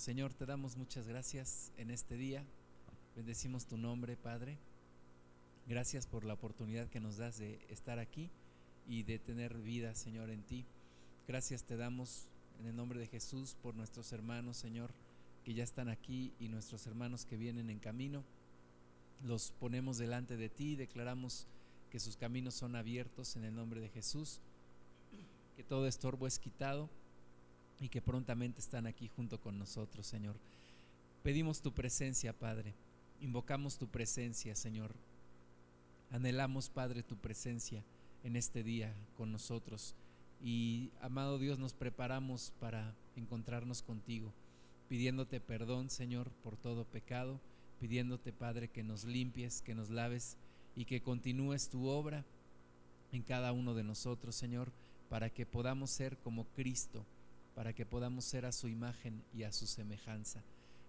Señor, te damos muchas gracias en este día. Bendecimos tu nombre, Padre. Gracias por la oportunidad que nos das de estar aquí y de tener vida, Señor, en ti. Gracias te damos en el nombre de Jesús por nuestros hermanos, Señor, que ya están aquí y nuestros hermanos que vienen en camino. Los ponemos delante de ti declaramos que sus caminos son abiertos en el nombre de Jesús, que todo estorbo es quitado y que prontamente están aquí junto con nosotros, Señor. Pedimos tu presencia, Padre. Invocamos tu presencia, Señor. Anhelamos, Padre, tu presencia en este día con nosotros. Y, amado Dios, nos preparamos para encontrarnos contigo, pidiéndote perdón, Señor, por todo pecado, pidiéndote, Padre, que nos limpies, que nos laves y que continúes tu obra en cada uno de nosotros, Señor, para que podamos ser como Cristo para que podamos ser a su imagen y a su semejanza.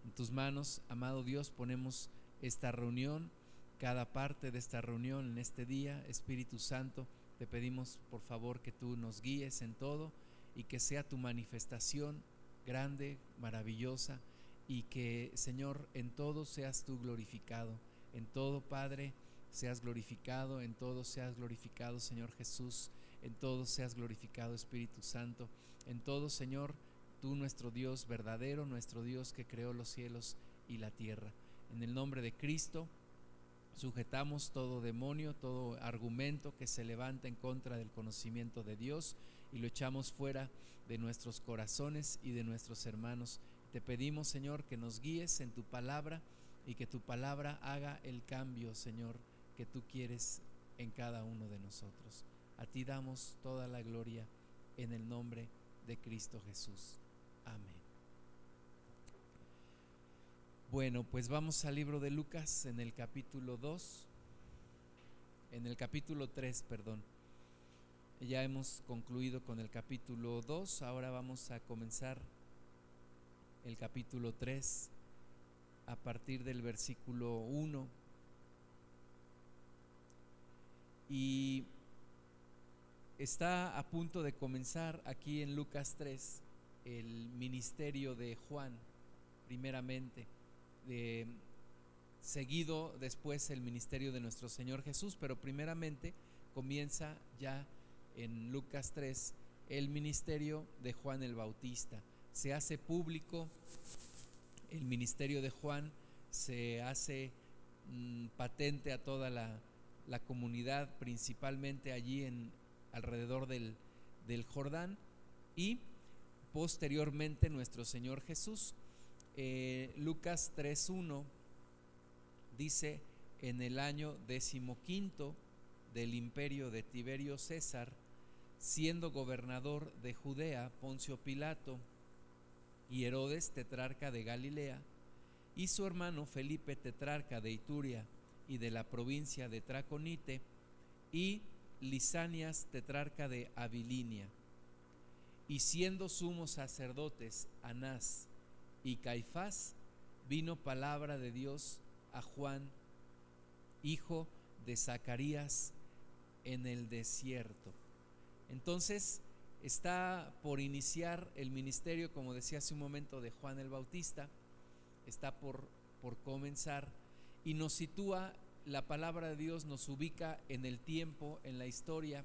En tus manos, amado Dios, ponemos esta reunión, cada parte de esta reunión en este día, Espíritu Santo, te pedimos por favor que tú nos guíes en todo y que sea tu manifestación grande, maravillosa y que Señor en todo seas tú glorificado, en todo Padre seas glorificado, en todo seas glorificado Señor Jesús, en todo seas glorificado Espíritu Santo en todo, Señor, tú nuestro Dios verdadero, nuestro Dios que creó los cielos y la tierra. En el nombre de Cristo, sujetamos todo demonio, todo argumento que se levanta en contra del conocimiento de Dios y lo echamos fuera de nuestros corazones y de nuestros hermanos. Te pedimos, Señor, que nos guíes en tu palabra y que tu palabra haga el cambio, Señor, que tú quieres en cada uno de nosotros. A ti damos toda la gloria en el nombre de de Cristo Jesús. Amén. Bueno, pues vamos al libro de Lucas en el capítulo 2, en el capítulo 3, perdón. Ya hemos concluido con el capítulo 2, ahora vamos a comenzar el capítulo 3 a partir del versículo 1. Y Está a punto de comenzar aquí en Lucas 3 el ministerio de Juan, primeramente, seguido después el ministerio de nuestro Señor Jesús, pero primeramente comienza ya en Lucas 3 el ministerio de Juan el Bautista. Se hace público el ministerio de Juan, se hace mm, patente a toda la, la comunidad, principalmente allí en, alrededor del, Jordán y posteriormente nuestro Señor Jesús. Eh, Lucas 3.1 dice, en el año decimoquinto del imperio de Tiberio César, siendo gobernador de Judea Poncio Pilato y Herodes tetrarca de Galilea, y su hermano Felipe tetrarca de Ituria y de la provincia de Traconite, y Lisanias, tetrarca de Abilinia, y siendo sumos sacerdotes Anás y Caifás, vino palabra de Dios a Juan, hijo de Zacarías, en el desierto. Entonces está por iniciar el ministerio, como decía hace un momento, de Juan el Bautista, está por, por comenzar. Y nos sitúa la palabra de Dios nos ubica en el tiempo, en la historia,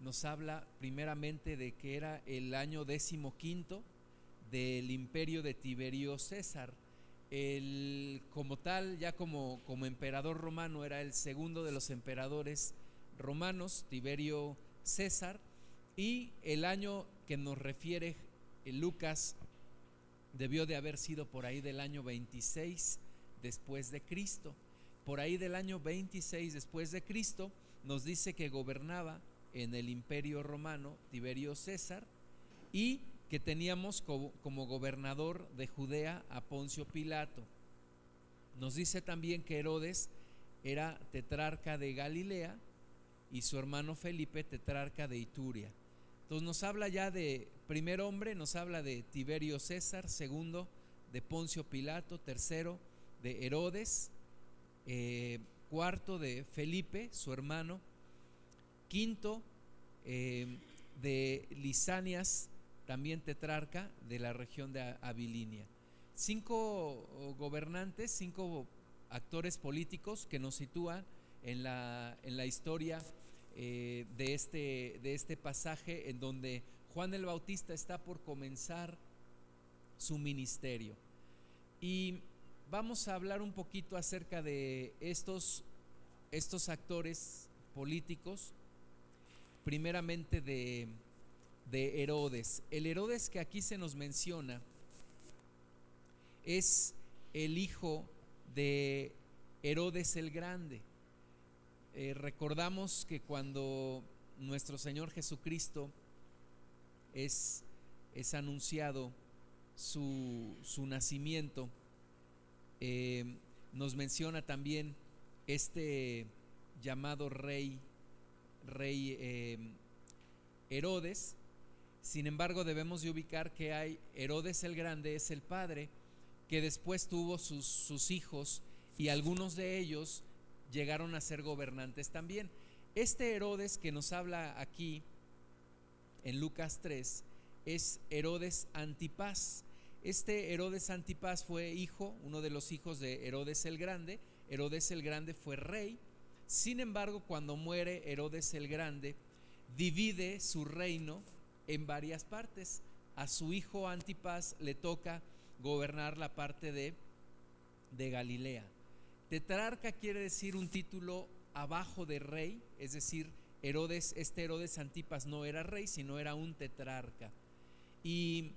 nos habla primeramente de que era el año decimoquinto del imperio de Tiberio César. El, como tal, ya como, como emperador romano, era el segundo de los emperadores romanos, Tiberio César, y el año que nos refiere Lucas debió de haber sido por ahí del año 26 después de Cristo por ahí del año 26 después de Cristo, nos dice que gobernaba en el imperio romano Tiberio César y que teníamos como gobernador de Judea a Poncio Pilato. Nos dice también que Herodes era tetrarca de Galilea y su hermano Felipe tetrarca de Ituria. Entonces nos habla ya de primer hombre, nos habla de Tiberio César, segundo de Poncio Pilato, tercero de Herodes, eh, cuarto de Felipe, su hermano, quinto eh, de Lisanias, también tetrarca de la región de Abilinia. cinco gobernantes, cinco actores políticos que nos sitúan en la, en la historia eh, de, este, de este pasaje en donde Juan el Bautista está por comenzar su ministerio. Y vamos a hablar un poquito acerca de estos, estos actores políticos, primeramente de, de Herodes. El Herodes que aquí se nos menciona es el hijo de Herodes el Grande. Eh, recordamos que cuando nuestro Señor Jesucristo es, es anunciado su, su nacimiento, eh, nos menciona también este llamado rey, rey eh, Herodes. Sin embargo, debemos de ubicar que hay Herodes el Grande, es el padre, que después tuvo sus, hijos y algunos de ellos llegaron a ser gobernantes también. Este Herodes que nos habla aquí en Lucas 3 es Herodes Antipas. Este Herodes Antipas fue hijo, uno de los hijos de Herodes el Grande. Herodes el Grande fue rey. Sin embargo, cuando muere Herodes el Grande, divide su reino en varias partes. A su hijo Antipas le toca gobernar la parte de, de Galilea. Tetrarca quiere decir un título abajo de rey, es decir, Herodes, este Herodes Antipas no era rey, sino era un tetrarca. Y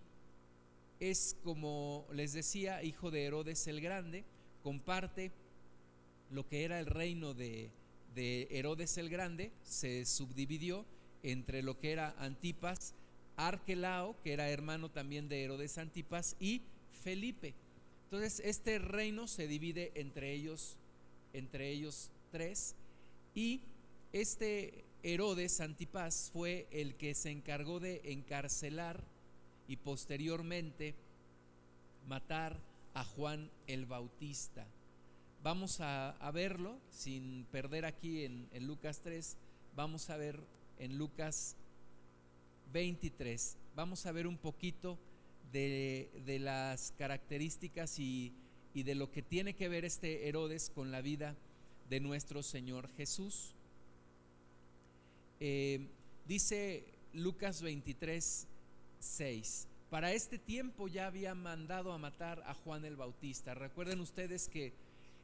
es como les decía, hijo de Herodes el Grande, comparte lo que era el reino de, de Herodes el Grande, se subdividió entre lo que era Antipas, Arquelao, que era hermano también de Herodes Antipas, y Felipe. Entonces, este reino se divide entre ellos, entre ellos tres, y este Herodes Antipas fue el que se encargó de encarcelar y posteriormente matar a Juan el Bautista. Vamos a, verlo sin perder aquí en, en Lucas 3, vamos a ver en Lucas 23, vamos a ver un poquito de, las características y, de lo que tiene que ver este Herodes con la vida de nuestro Señor Jesús. Eh, dice Lucas 23, 6. Para este tiempo ya había mandado a matar a Juan el Bautista. Recuerden ustedes que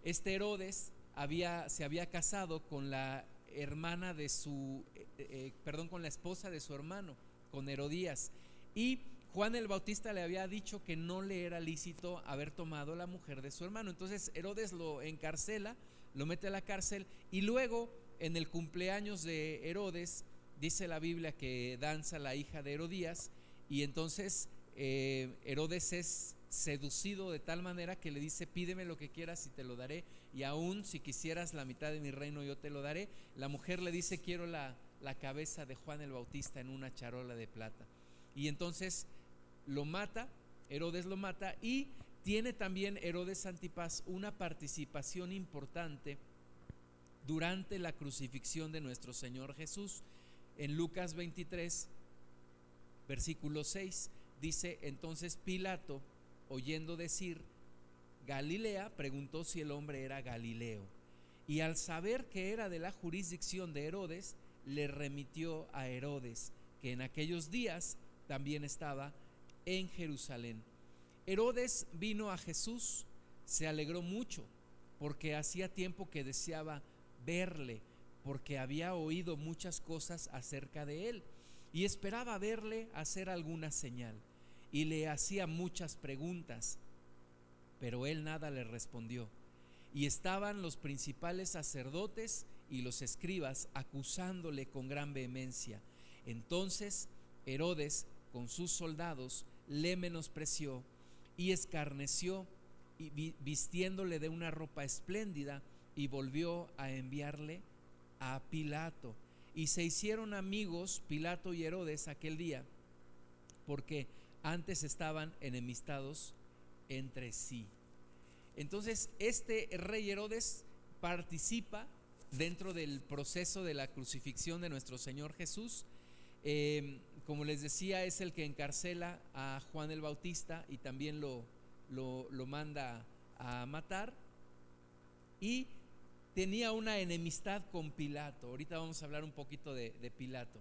este Herodes había, se había casado con la hermana de su, eh, eh, perdón, con la esposa de su hermano, con Herodías. Y Juan el Bautista le había dicho que no le era lícito haber tomado la mujer de su hermano. Entonces Herodes lo encarcela, lo mete a la cárcel y luego en el cumpleaños de Herodes dice la Biblia que danza la hija de Herodías y entonces eh, Herodes es seducido de tal manera que le dice pídeme lo que quieras y te lo daré y aún si quisieras la mitad de mi reino yo te lo daré. La mujer le dice quiero la, la cabeza de Juan el Bautista en una charola de plata. Y entonces lo mata, Herodes lo mata y tiene también Herodes Antipas una participación importante durante la crucifixión de nuestro Señor Jesús. En Lucas 23, versículo 6, dice, entonces Pilato, oyendo decir Galilea, preguntó si el hombre era Galileo. Y al saber que era de la jurisdicción de Herodes, le remitió a Herodes, que en aquellos días también estaba en Jerusalén. Herodes vino a Jesús, se alegró mucho, porque hacía tiempo que deseaba verle, porque había oído muchas cosas acerca de él, y esperaba verle hacer alguna señal, y le hacía muchas preguntas, pero él nada le respondió. Y estaban los principales sacerdotes y los escribas acusándole con gran vehemencia. Entonces Herodes, con sus soldados, le menospreció y escarneció, y vistiéndole de una ropa espléndida, y volvió a enviarle a Pilato. Y se hicieron amigos Pilato y Herodes aquel día, porque antes estaban enemistados entre sí. Entonces, este rey Herodes participa dentro del proceso de la crucifixión de nuestro Señor Jesús. Eh, como les decía, es el que encarcela a Juan el Bautista y también lo, lo, manda a matar y tenía una enemistad con Pilato. Ahorita vamos a hablar un poquito de, Pilato.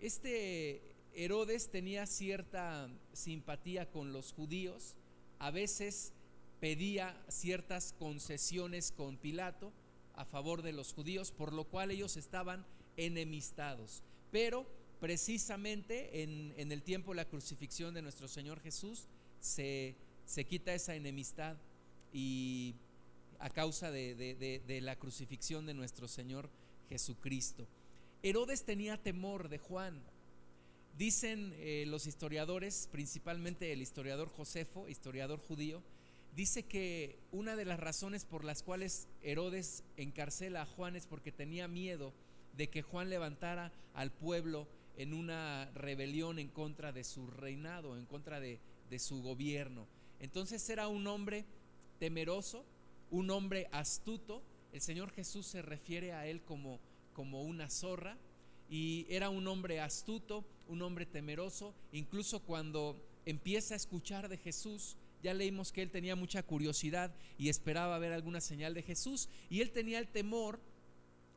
Este Herodes tenía cierta simpatía con los judíos, a veces pedía ciertas concesiones con Pilato a favor de los judíos, por lo cual ellos estaban enemistados. Pero precisamente en, el tiempo de la crucifixión de nuestro Señor Jesús se, quita esa enemistad y a causa de, la crucifixión de nuestro Señor Jesucristo. Herodes tenía temor de Juan. Dicen eh, los historiadores, principalmente el historiador Josefo, historiador judío, dice que una de las razones por las cuales Herodes encarcela a Juan es porque tenía miedo de que Juan levantara al pueblo en una rebelión en contra de su reinado, en contra de, su gobierno. Entonces era un hombre temeroso, un hombre astuto. El Señor Jesús se refiere a él como, como una zorra y era un hombre astuto, un hombre temeroso. Incluso cuando empieza a escuchar de Jesús, ya leímos que él tenía mucha curiosidad y esperaba ver alguna señal de Jesús y él tenía el temor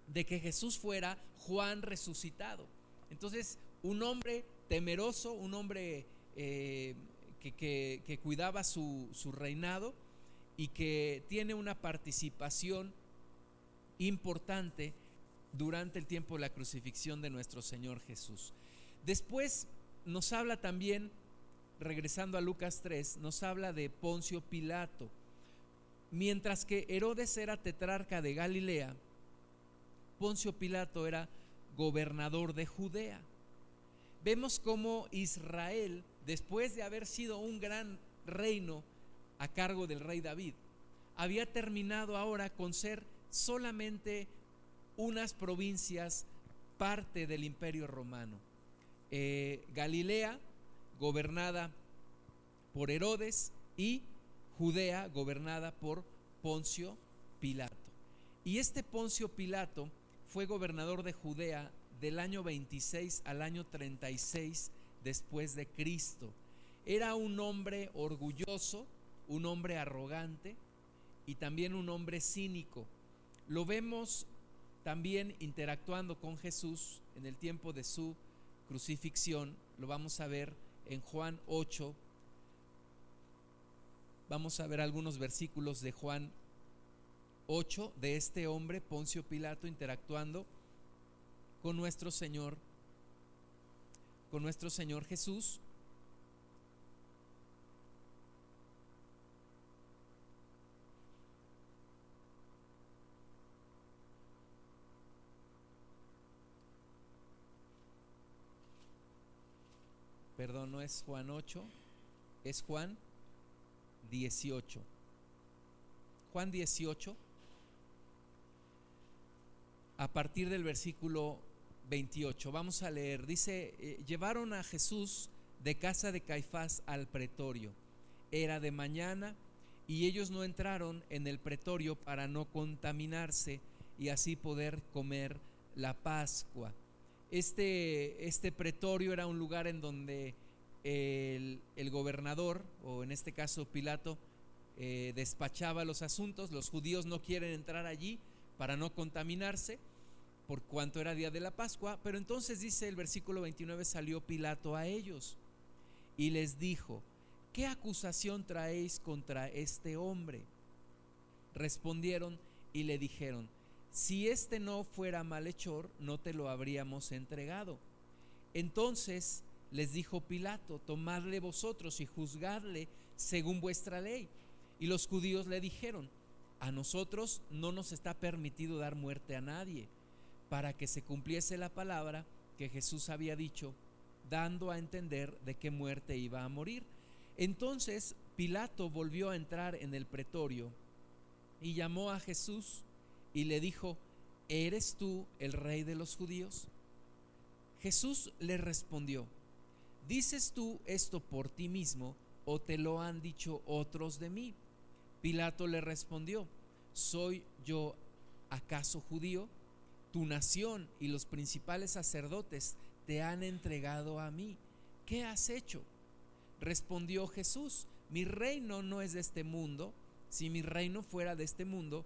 de que Jesús fuera Juan resucitado. Entonces, un hombre temeroso, un hombre eh, que, cuidaba su, su reinado y que tiene una participación importante durante el tiempo de la crucifixión de nuestro Señor Jesús. Después nos habla también, regresando a Lucas 3, nos habla de Poncio Pilato. Mientras que Herodes era tetrarca de Galilea, Poncio Pilato era gobernador de Judea. Vemos cómo Israel, después de haber sido un gran reino a cargo del rey David, había terminado ahora con ser solamente unas provincias parte del imperio romano. Eh, Galilea, gobernada por Herodes, y Judea, gobernada por Poncio Pilato. Y este Poncio Pilato fue gobernador de Judea del año 26 al año 36 después de Cristo. Era un hombre orgulloso, un hombre arrogante y también un hombre cínico. Lo vemos también interactuando con Jesús en el tiempo de su crucifixión. Lo vamos a ver en Juan 8. Vamos a ver algunos versículos de Juan 8 de este hombre, Poncio Pilato, interactuando con nuestro Señor, con nuestro Señor Jesús. Perdón, no es Juan 8, es Juan 18. Juan 18 a partir del versículo 28. Vamos a leer. Dice, eh, llevaron a Jesús de casa de Caifás al pretorio. Era de mañana y ellos no entraron en el pretorio para no contaminarse y así poder comer la Pascua. Este, este pretorio era un lugar en donde el, gobernador, o en este caso Pilato, eh, despachaba los asuntos. Los judíos no quieren entrar allí para no contaminarse por cuanto era día de la Pascua, pero entonces dice el versículo 29, salió Pilato a ellos y les dijo, ¿qué acusación traéis contra este hombre? Respondieron y le dijeron, si este no fuera malhechor, no te lo habríamos entregado. Entonces les dijo Pilato, tomadle vosotros y juzgadle según vuestra ley. Y los judíos le dijeron, a nosotros no nos está permitido dar muerte a nadie para que se cumpliese la palabra que Jesús había dicho, dando a entender de qué muerte iba a morir. Entonces Pilato volvió a entrar en el pretorio y llamó a Jesús y le dijo, ¿eres tú el rey de los judíos? Jesús le respondió, ¿dices tú esto por ti mismo o te lo han dicho otros de mí? Pilato le respondió, ¿soy yo acaso judío? tu nación y los principales sacerdotes te han entregado a mí. ¿Qué has hecho? Respondió Jesús, mi reino no es de este mundo, si mi reino fuera de este mundo,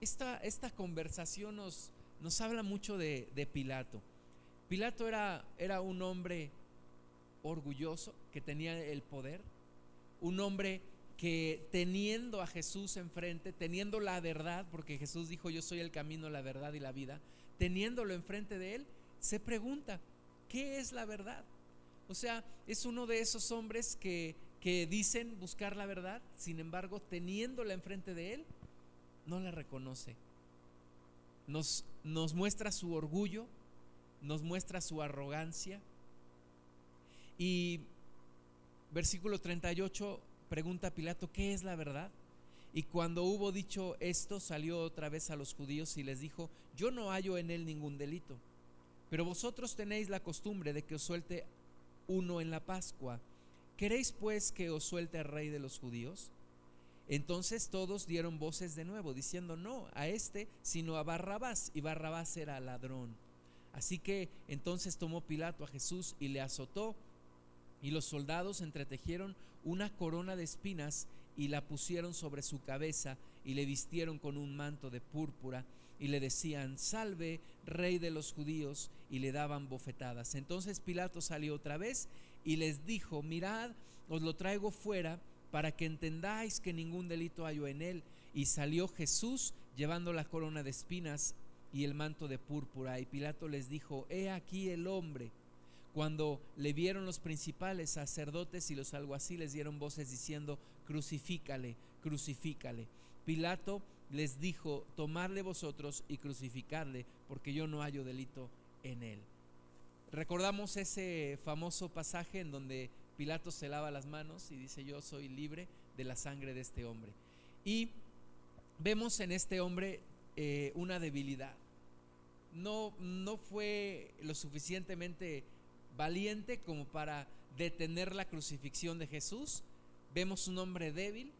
Esta, esta conversación nos, nos habla mucho de, de Pilato. Pilato era, era un hombre orgulloso que tenía el poder, un hombre que teniendo a Jesús enfrente, teniendo la verdad, porque Jesús dijo yo soy el camino, la verdad y la vida, teniéndolo enfrente de él, se pregunta, ¿qué es la verdad? O sea, es uno de esos hombres que, que dicen buscar la verdad, sin embargo, teniéndola enfrente de él, no la reconoce. Nos, nos muestra su orgullo, nos muestra su arrogancia. Y versículo 38 pregunta Pilato, ¿qué es la verdad? Y cuando hubo dicho esto, salió otra vez a los judíos y les dijo, yo no hallo en él ningún delito, pero vosotros tenéis la costumbre de que os suelte uno en la Pascua. ¿Queréis pues que os suelte el rey de los judíos? Entonces todos dieron voces de nuevo, diciendo no a este, sino a Barrabás, y Barrabás era ladrón. Así que entonces tomó Pilato a Jesús y le azotó, y los soldados entretejieron una corona de espinas y la pusieron sobre su cabeza y le vistieron con un manto de púrpura y le decían, salve, rey de los judíos, y le daban bofetadas. Entonces Pilato salió otra vez y les dijo, mirad, os lo traigo fuera para que entendáis que ningún delito hay en él. Y salió Jesús llevando la corona de espinas y el manto de púrpura. Y Pilato les dijo, he aquí el hombre. Cuando le vieron los principales sacerdotes y los alguaciles dieron voces diciendo, crucifícale, crucifícale. Pilato les dijo, tomarle vosotros y crucificarle, porque yo no hallo delito en él. Recordamos ese famoso pasaje en donde Pilato se lava las manos y dice, yo soy libre de la sangre de este hombre. Y vemos en este hombre eh, una debilidad. No, no fue lo suficientemente valiente como para detener la crucifixión de Jesús. Vemos un hombre débil,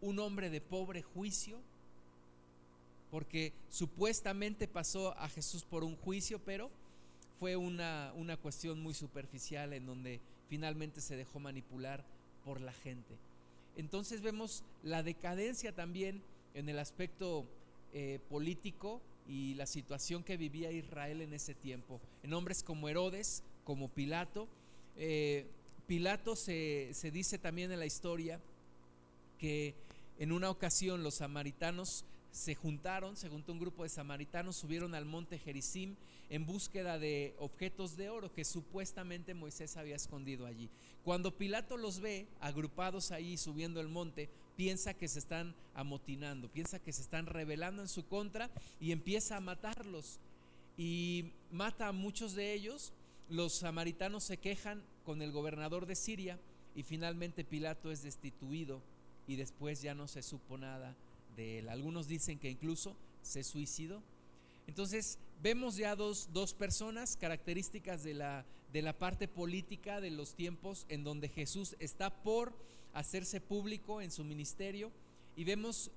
un hombre de pobre juicio, porque supuestamente pasó a Jesús por un juicio, pero fue una, una cuestión muy superficial en donde finalmente se dejó manipular por la gente. Entonces vemos la decadencia también en el aspecto eh, político y la situación que vivía Israel en ese tiempo. En hombres como Herodes, como Pilato. Eh, Pilato se, se dice también en la historia que en una ocasión los samaritanos se juntaron, se juntó un grupo de samaritanos, subieron al monte Gerizim en búsqueda de objetos de oro que supuestamente Moisés había escondido allí. Cuando Pilato los ve agrupados ahí subiendo el monte, piensa que se están amotinando, piensa que se están rebelando en su contra y empieza a matarlos. Y mata a muchos de ellos. Los samaritanos se quejan con el gobernador de Siria y finalmente Pilato es destituido y después ya no se supo nada Algunos dicen que incluso se suicidó. Entonces vemos ya dos, dos personas, características de la, de la parte política de los tiempos en donde Jesús está por hacerse público en su ministerio y vemos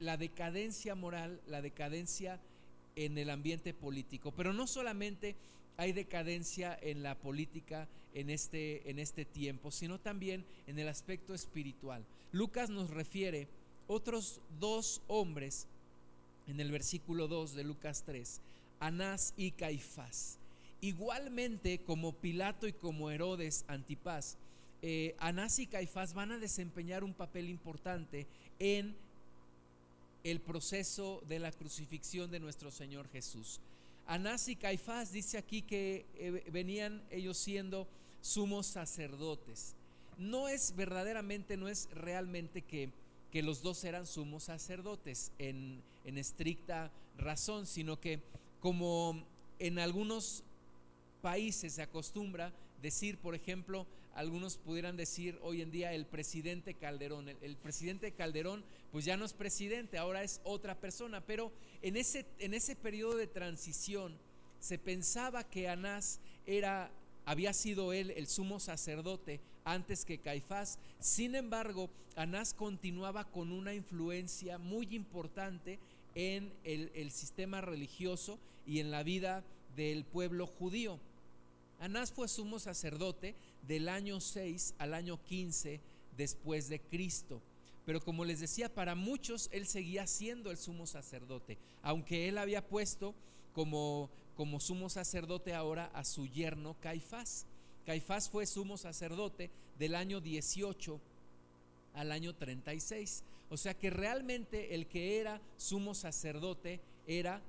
la decadencia moral, la decadencia en el ambiente político. Pero no solamente hay decadencia en la política en este, en este tiempo, sino también en el aspecto espiritual. Lucas nos refiere otros dos hombres en el versículo 2 de Lucas 3, Anás y Caifás. Igualmente como Pilato y como Herodes Antipas, eh, Anás y Caifás van a desempeñar un papel importante en el proceso de la crucifixión de nuestro Señor Jesús. Anás y Caifás dice aquí que eh, venían ellos siendo sumos sacerdotes. No es verdaderamente, no es realmente que que los dos eran sumos sacerdotes en, estricta razón, sino que como en algunos países se acostumbra decir, por ejemplo, algunos pudieran decir hoy en día el presidente Calderón. El, presidente Calderón pues ya no es presidente, ahora es otra persona, pero en ese, en ese periodo de transición se pensaba que Anás era, había sido él el sumo sacerdote antes que Caifás. Sin embargo, Anás continuaba con una influencia muy importante en el, sistema religioso y en la vida del pueblo judío. Anás fue sumo sacerdote del año 6 al año 15 después de Cristo. Pero como les decía, para muchos él seguía siendo el sumo sacerdote, aunque él había puesto como, como sumo sacerdote ahora a su yerno Caifás. Caifás fue sumo sacerdote del año 18 al año 36. O sea que realmente el que era sumo sacerdote era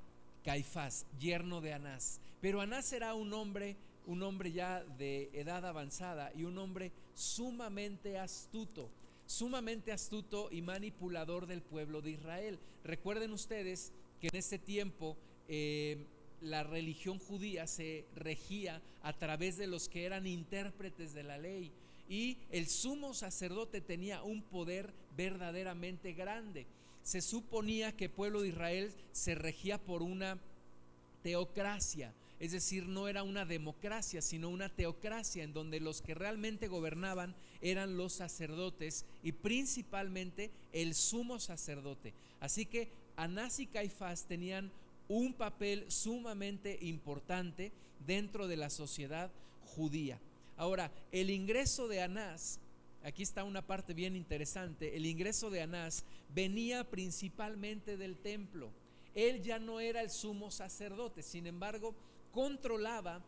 Caifás, yerno de Anás. Pero Anás era un hombre, un hombre ya de edad avanzada y un hombre sumamente astuto, sumamente astuto y manipulador del pueblo de Israel. Recuerden ustedes que en ese tiempo eh, la religión judía se regía a través de los que eran intérpretes de la ley y el sumo sacerdote tenía un poder verdaderamente grande. Se suponía que el pueblo de Israel se regía por una teocracia, es decir, no era una democracia, sino una teocracia en donde los que realmente gobernaban eran los sacerdotes y principalmente el sumo sacerdote. Así que Anás y Caifás tenían un papel sumamente importante dentro de la sociedad judía. Ahora, el ingreso de Anás, aquí está una parte bien interesante, el ingreso de Anás venía principalmente del templo. Él ya no era el sumo sacerdote, sin embargo, controlaba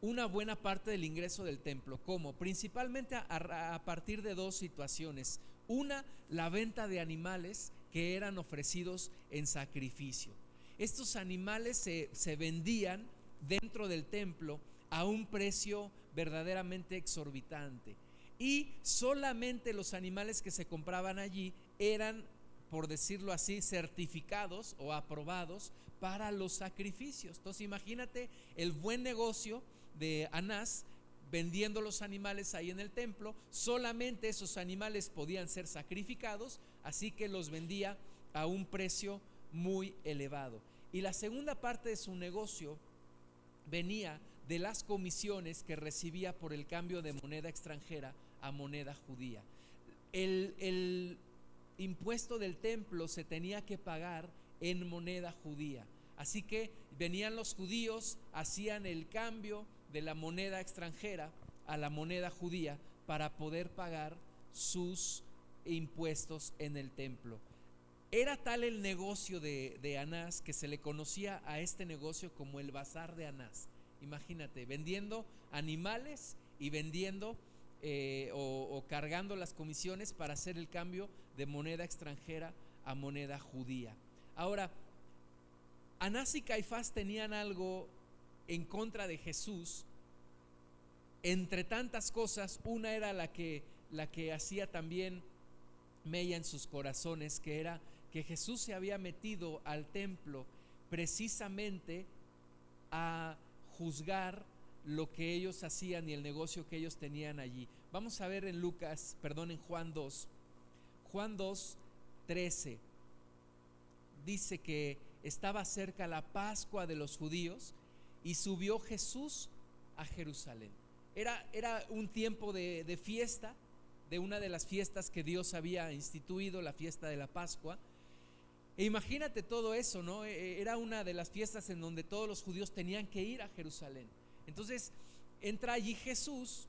una buena parte del ingreso del templo. ¿Cómo? Principalmente a, partir de dos situaciones. Una, la venta de animales que eran ofrecidos en sacrificio. Estos animales se, se vendían dentro del templo a un precio verdaderamente exorbitante. Y solamente los animales que se compraban allí eran, por decirlo así, certificados o aprobados para los sacrificios. Entonces imagínate el buen negocio de Anás vendiendo los animales ahí en el templo. Solamente esos animales podían ser sacrificados, así que los vendía a un precio muy elevado. Y la segunda parte de su negocio venía de las comisiones que recibía por el cambio de moneda extranjera a moneda judía. El, impuesto del templo se tenía que pagar en moneda judía. Así que venían los judíos, hacían el cambio de la moneda extranjera a la moneda judía para poder pagar sus impuestos en el templo. Era tal el negocio de, Anás que se le conocía a este negocio como el bazar de Anás. Imagínate, vendiendo animales y vendiendo eh, o, cargando las comisiones para hacer el cambio de moneda extranjera a moneda judía. Ahora, Anás y Caifás tenían algo en contra de Jesús. Entre tantas cosas, una era la que, la que hacía también mella en sus corazones, que era que Jesús se había metido al templo precisamente a juzgar lo que ellos hacían y el negocio que ellos tenían allí. Vamos a ver en Lucas, perdón, en Juan 2. Juan 2, 13. Dice que estaba cerca la Pascua de los judíos y subió Jesús a Jerusalén. Era, era un tiempo de, de fiesta, de una de las fiestas que Dios había instituido, la fiesta de la Pascua. E imagínate todo eso, ¿no? E, e, era una de las fiestas en donde todos los judíos tenían que ir a Jerusalén. Entonces entra allí Jesús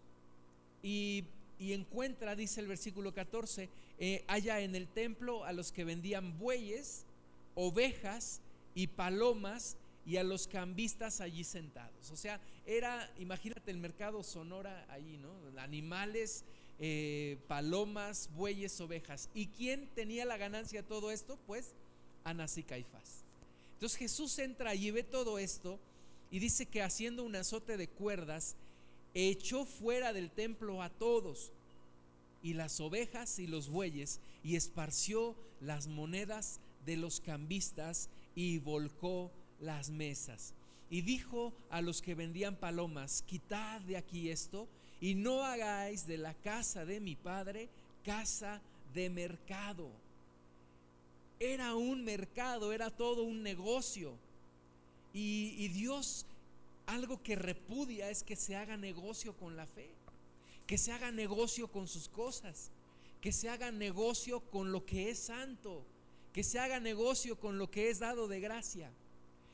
y, encuentra, dice el versículo 14, eh, allá en el templo a los que vendían bueyes, ovejas y palomas y a los cambistas allí sentados. O sea, era, imagínate el mercado Sonora allí, ¿no? Animales, eh, palomas, bueyes, ovejas. ¿Y quién tenía la ganancia de todo esto? Pues Anás y Caifás. Entonces Jesús entra y ve todo esto y dice que haciendo un azote de cuerdas, echó fuera del templo a todos y las ovejas y los bueyes y esparció las monedas de los cambistas y volcó las mesas. Y dijo a los que vendían palomas, quitad de aquí esto y no hagáis de la casa de mi padre casa de mercado. Era un mercado, era todo un negocio. Y, y Dios algo que repudia es que se haga negocio con la fe, que se haga negocio con sus cosas, que se haga negocio con lo que es santo, que se haga negocio con lo que es dado de gracia.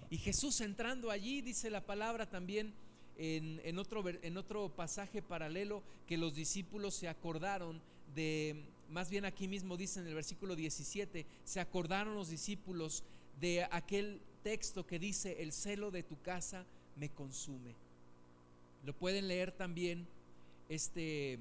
Y Jesús entrando allí, dice la palabra también en, otro, en otro pasaje paralelo, que los discípulos se acordaron de, más bien aquí mismo dice en el versículo 17, se acordaron los discípulos de aquel texto que dice, el celo de tu casa me consume. Lo pueden leer también, este,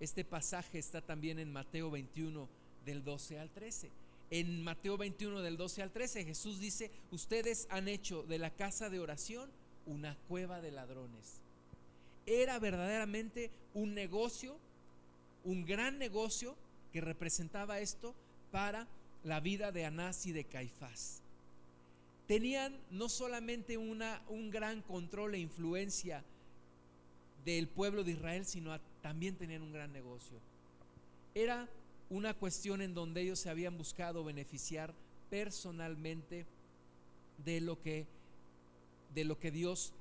este pasaje está también en Mateo 21 del 12 al 13. En Mateo 21 del 12 al 13 Jesús dice, ustedes han hecho de la casa de oración una cueva de ladrones. Era verdaderamente un negocio, un gran negocio que representaba esto para la vida de Anás y de Caifás tenían no solamente una, un gran control e influencia del pueblo de Israel, sino también tenían un gran negocio. Era una cuestión en donde ellos se habían buscado beneficiar personalmente de lo que de lo que Dios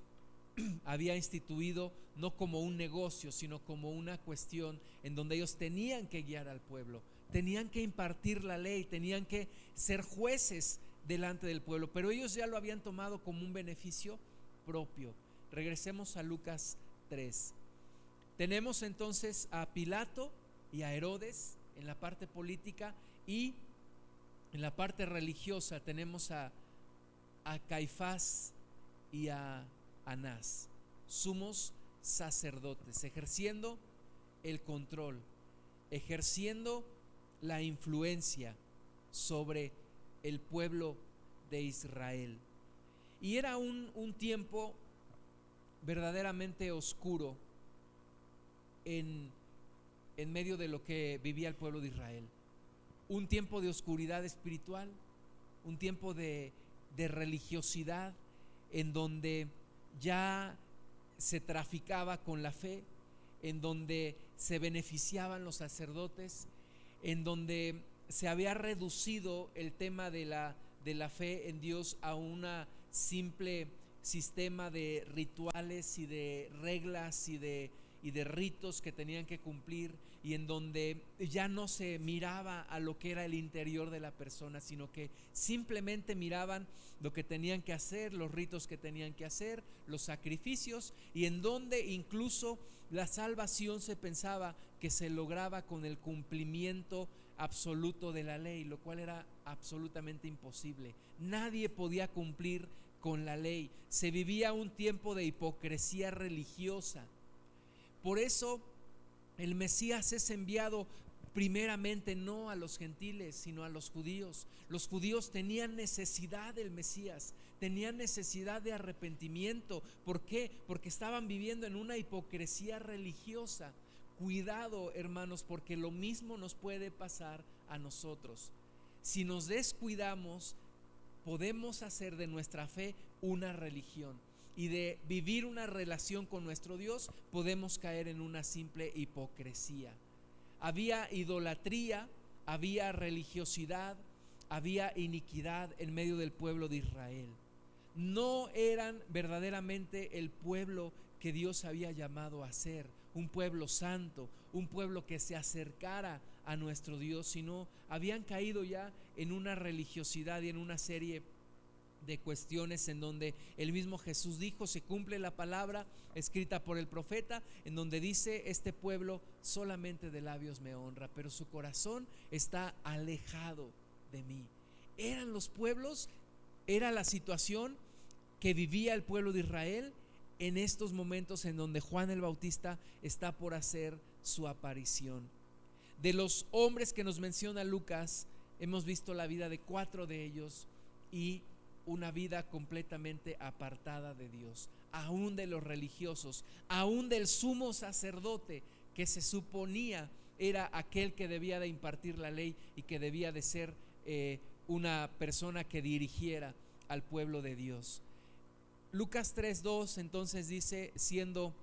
había instituido no como un negocio, sino como una cuestión en donde ellos tenían que guiar al pueblo, tenían que impartir la ley, tenían que ser jueces delante del pueblo, pero ellos ya lo habían tomado como un beneficio propio. Regresemos a Lucas 3. Tenemos entonces a Pilato y a Herodes en la parte política y en la parte religiosa tenemos a, a Caifás y a Anás, sumos sacerdotes, ejerciendo el control, ejerciendo la influencia sobre el pueblo de Israel. Y era un, un tiempo verdaderamente oscuro en, en medio de lo que vivía el pueblo de Israel. Un tiempo de oscuridad espiritual, un tiempo de, de religiosidad en donde ya se traficaba con la fe, en donde se beneficiaban los sacerdotes, en donde se había reducido el tema de la, de la fe en Dios a una simple sistema de rituales y de reglas y de, y de ritos que tenían que cumplir y en donde ya no se miraba a lo que era el interior de la persona, sino que simplemente miraban lo que tenían que hacer, los ritos que tenían que hacer, los sacrificios y en donde incluso la salvación se pensaba que se lograba con el cumplimiento absoluto de la ley, lo cual era absolutamente imposible. Nadie podía cumplir con la ley. Se vivía un tiempo de hipocresía religiosa. Por eso el Mesías es enviado primeramente no a los gentiles, sino a los judíos. Los judíos tenían necesidad del Mesías, tenían necesidad de arrepentimiento. ¿Por qué? Porque estaban viviendo en una hipocresía religiosa. Cuidado, hermanos, porque lo mismo nos puede pasar a nosotros. Si nos descuidamos, podemos hacer de nuestra fe una religión y de vivir una relación con nuestro Dios, podemos caer en una simple hipocresía. Había idolatría, había religiosidad, había iniquidad en medio del pueblo de Israel. No eran verdaderamente el pueblo que Dios había llamado a ser un pueblo santo, un pueblo que se acercara a nuestro Dios, sino habían caído ya en una religiosidad y en una serie de cuestiones en donde el mismo Jesús dijo, se cumple la palabra escrita por el profeta, en donde dice, este pueblo solamente de labios me honra, pero su corazón está alejado de mí. Eran los pueblos, era la situación que vivía el pueblo de Israel en estos momentos en donde Juan el Bautista está por hacer su aparición. De los hombres que nos menciona Lucas, hemos visto la vida de cuatro de ellos y una vida completamente apartada de Dios, aún de los religiosos, aún del sumo sacerdote que se suponía era aquel que debía de impartir la ley y que debía de ser eh, una persona que dirigiera al pueblo de Dios. Lucas 3.2 entonces dice, siendo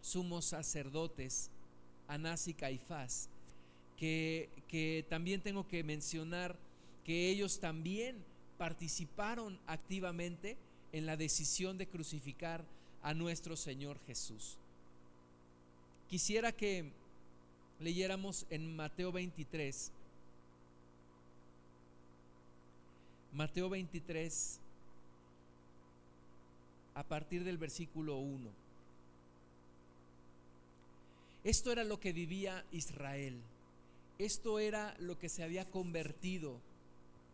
sumos sacerdotes, Anás y Caifás, que, que también tengo que mencionar que ellos también participaron activamente en la decisión de crucificar a nuestro Señor Jesús. Quisiera que leyéramos en Mateo 23, Mateo 23, a partir del versículo 1. Esto era lo que vivía Israel. Esto era lo que se había convertido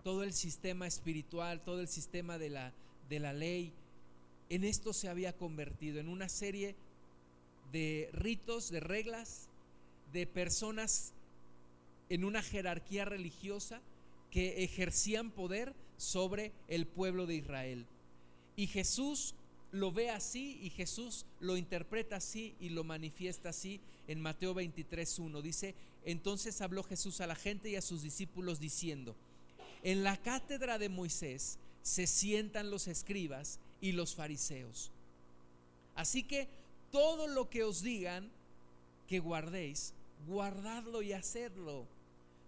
todo el sistema espiritual, todo el sistema de la, de la ley. En esto se había convertido, en una serie de ritos, de reglas, de personas en una jerarquía religiosa que ejercían poder sobre el pueblo de Israel. Y Jesús lo ve así y Jesús lo interpreta así y lo manifiesta así en Mateo 23.1. Dice, entonces habló Jesús a la gente y a sus discípulos diciendo, en la cátedra de Moisés se sientan los escribas y los fariseos. Así que todo lo que os digan que guardéis, guardadlo y hacedlo.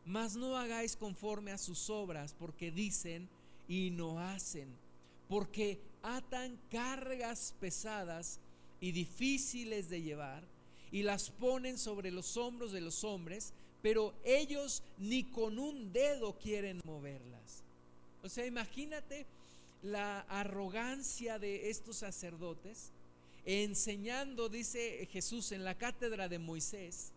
Mas no hagáis conforme a sus obras, porque dicen y no hacen, porque atan cargas pesadas y difíciles de llevar y las ponen sobre los hombros de los hombres, pero ellos ni con un dedo quieren moverlas. O sea, imagínate la arrogancia de estos sacerdotes enseñando, dice Jesús, en la cátedra de Moisés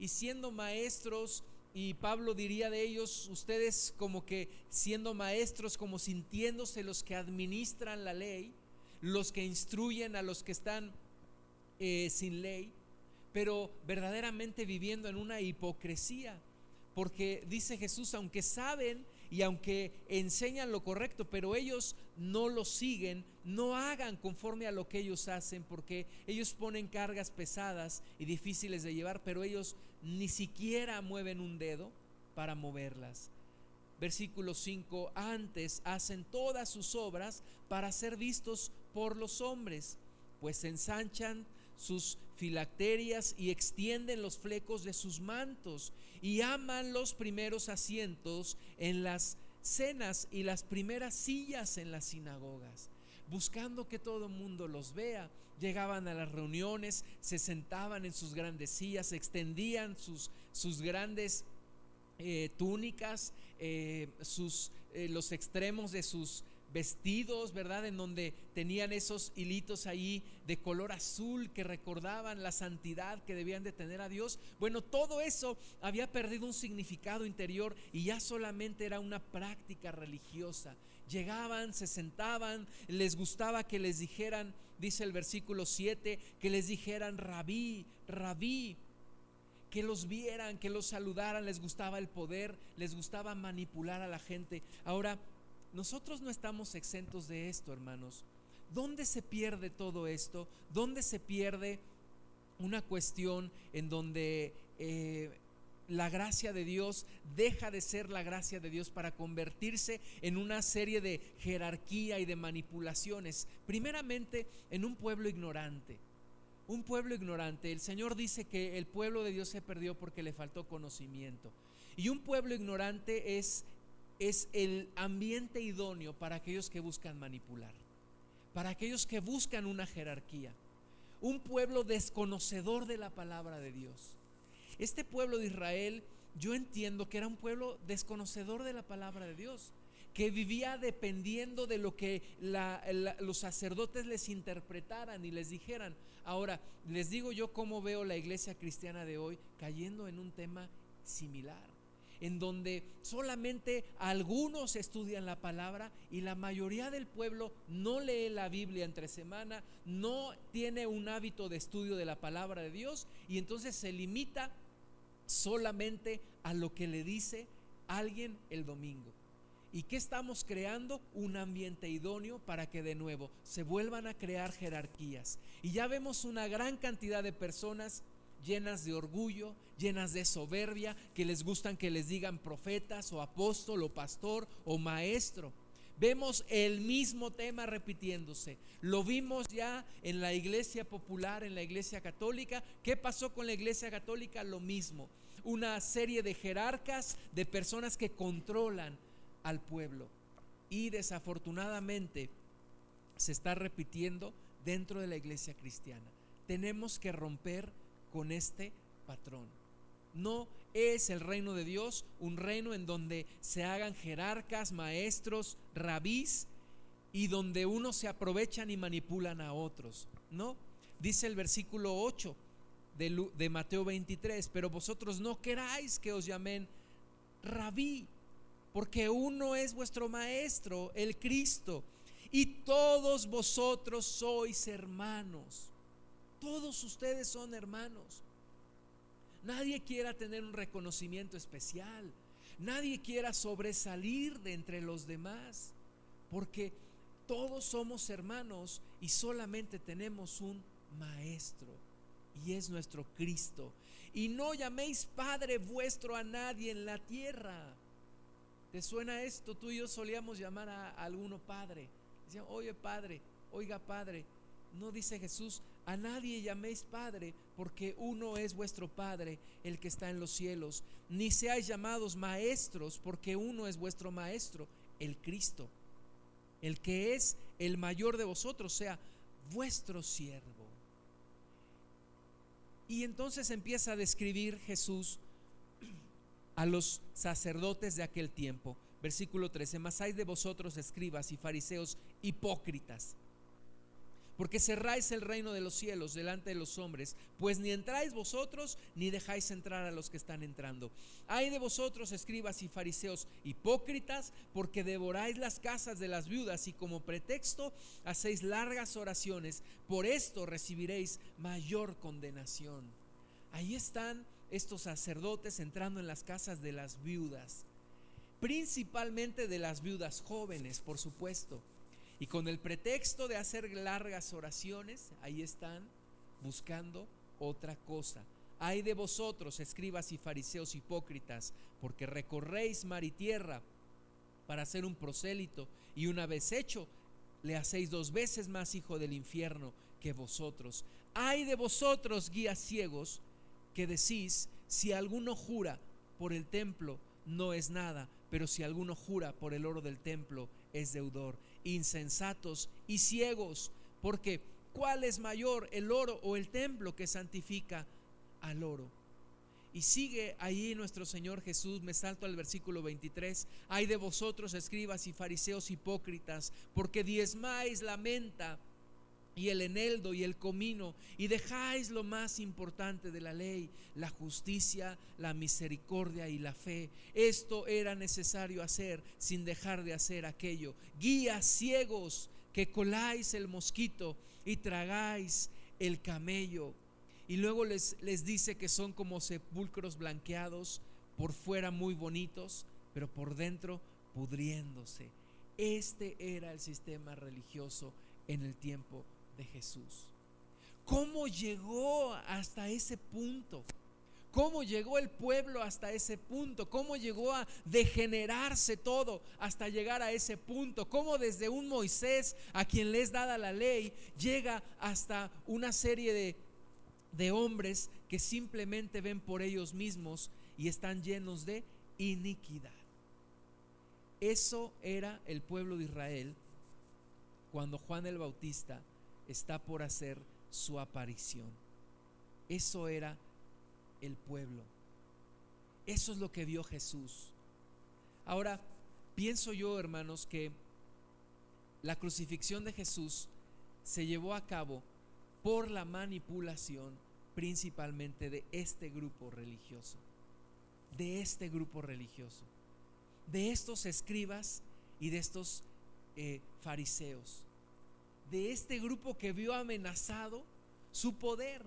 y siendo maestros y Pablo diría de ellos, ustedes como que siendo maestros, como sintiéndose los que administran la ley, los que instruyen a los que están eh, sin ley, pero verdaderamente viviendo en una hipocresía. Porque dice Jesús, aunque saben y aunque enseñan lo correcto, pero ellos no lo siguen, no hagan conforme a lo que ellos hacen, porque ellos ponen cargas pesadas y difíciles de llevar, pero ellos ni siquiera mueven un dedo para moverlas. Versículo 5, antes hacen todas sus obras para ser vistos por los hombres, pues ensanchan sus filacterias y extienden los flecos de sus mantos y aman los primeros asientos en las cenas y las primeras sillas en las sinagogas, buscando que todo el mundo los vea. Llegaban a las reuniones, se sentaban en sus grandes sillas, extendían sus, sus grandes eh, túnicas, eh, sus, eh, los extremos de sus vestidos, ¿verdad? En donde tenían esos hilitos ahí de color azul que recordaban la santidad que debían de tener a Dios. Bueno, todo eso había perdido un significado interior y ya solamente era una práctica religiosa. Llegaban, se sentaban, les gustaba que les dijeran, dice el versículo 7, que les dijeran rabí, rabí, que los vieran, que los saludaran, les gustaba el poder, les gustaba manipular a la gente. Ahora, nosotros no estamos exentos de esto, hermanos. ¿Dónde se pierde todo esto? ¿Dónde se pierde una cuestión en donde eh, la gracia de Dios deja de ser la gracia de Dios para convertirse en una serie de jerarquía y de manipulaciones? Primeramente, en un pueblo ignorante. Un pueblo ignorante. El Señor dice que el pueblo de Dios se perdió porque le faltó conocimiento. Y un pueblo ignorante es es el ambiente idóneo para aquellos que buscan manipular, para aquellos que buscan una jerarquía. Un pueblo desconocedor de la palabra de Dios. Este pueblo de Israel, yo entiendo que era un pueblo desconocedor de la palabra de Dios, que vivía dependiendo de lo que los sacerdotes les interpretaran y les dijeran. Ahora, les digo yo cómo veo la iglesia cristiana de hoy cayendo en un tema similar en donde solamente algunos estudian la palabra y la mayoría del pueblo no lee la Biblia entre semana, no tiene un hábito de estudio de la palabra de Dios y entonces se limita solamente a lo que le dice alguien el domingo. ¿Y qué estamos creando? Un ambiente idóneo para que de nuevo se vuelvan a crear jerarquías. Y ya vemos una gran cantidad de personas llenas de orgullo, llenas de soberbia, que les gustan que les digan profetas o apóstol o pastor o maestro. vemos el mismo tema repitiéndose. Lo vimos ya en la iglesia popular, en la iglesia católica. ¿Qué pasó con la iglesia católica? Lo mismo. Una serie de jerarcas, de personas que controlan al pueblo. Y desafortunadamente se está repitiendo dentro de la iglesia cristiana. Tenemos que romper con este patrón. No es el reino de Dios un reino en donde se hagan jerarcas, maestros, rabís y donde unos se aprovechan y manipulan a otros. No, dice el versículo 8 de, de Mateo 23, pero vosotros no queráis que os llamen rabí, porque uno es vuestro maestro, el Cristo, y todos vosotros sois hermanos. Todos ustedes son hermanos. Nadie quiera tener un reconocimiento especial. Nadie quiera sobresalir de entre los demás. Porque todos somos hermanos y solamente tenemos un maestro. Y es nuestro Cristo. Y no llaméis Padre vuestro a nadie en la tierra. ¿Te suena esto? Tú y yo solíamos llamar a, alguno Padre. Decían, oye Padre, oiga Padre. No dice Jesús, a nadie llaméis Padre, porque uno es vuestro Padre, el que está en los cielos. Ni seáis llamados maestros, porque uno es vuestro Maestro, el Cristo, el que es el mayor de vosotros, sea vuestro siervo. Y entonces empieza a describir Jesús a los sacerdotes de aquel tiempo. Versículo 13, mas hay de vosotros escribas y fariseos hipócritas porque cerráis el reino de los cielos delante de los hombres, pues ni entráis vosotros ni dejáis entrar a los que están entrando. Hay de vosotros, escribas y fariseos hipócritas, porque devoráis las casas de las viudas y como pretexto hacéis largas oraciones, por esto recibiréis mayor condenación. Ahí están estos sacerdotes entrando en las casas de las viudas, principalmente de las viudas jóvenes, por supuesto y con el pretexto de hacer largas oraciones, ahí están buscando otra cosa. Hay de vosotros, escribas y fariseos hipócritas, porque recorréis mar y tierra para hacer un prosélito, y una vez hecho, le hacéis dos veces más hijo del infierno que vosotros. Hay de vosotros, guías ciegos, que decís, si alguno jura por el templo, no es nada, pero si alguno jura por el oro del templo, es deudor insensatos y ciegos, porque ¿cuál es mayor, el oro o el templo que santifica al oro? Y sigue ahí nuestro Señor Jesús, me salto al versículo 23, hay de vosotros escribas y fariseos hipócritas, porque diezmáis la menta y el eneldo y el comino, y dejáis lo más importante de la ley, la justicia, la misericordia y la fe. Esto era necesario hacer sin dejar de hacer aquello. Guías ciegos que coláis el mosquito y tragáis el camello. Y luego les, les dice que son como sepulcros blanqueados, por fuera muy bonitos, pero por dentro pudriéndose. Este era el sistema religioso en el tiempo de Jesús. ¿Cómo llegó hasta ese punto? ¿Cómo llegó el pueblo hasta ese punto? ¿Cómo llegó a degenerarse todo hasta llegar a ese punto? ¿Cómo desde un Moisés a quien les dada la ley llega hasta una serie de, de hombres que simplemente ven por ellos mismos y están llenos de iniquidad? Eso era el pueblo de Israel cuando Juan el Bautista está por hacer su aparición. Eso era el pueblo. Eso es lo que vio Jesús. Ahora, pienso yo, hermanos, que la crucifixión de Jesús se llevó a cabo por la manipulación principalmente de este grupo religioso, de este grupo religioso, de estos escribas y de estos eh, fariseos de este grupo que vio amenazado su poder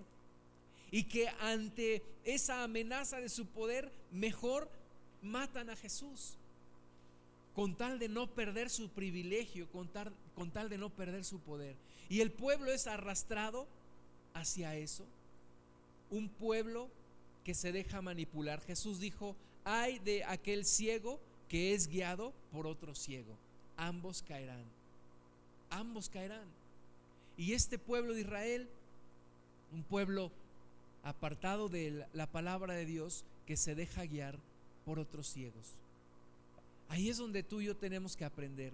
y que ante esa amenaza de su poder mejor matan a Jesús con tal de no perder su privilegio, con tal, con tal de no perder su poder. Y el pueblo es arrastrado hacia eso. Un pueblo que se deja manipular. Jesús dijo, hay de aquel ciego que es guiado por otro ciego. ambos caerán. Ambos caerán. Y este pueblo de Israel, un pueblo apartado de la palabra de Dios, que se deja guiar por otros ciegos. Ahí es donde tú y yo tenemos que aprender.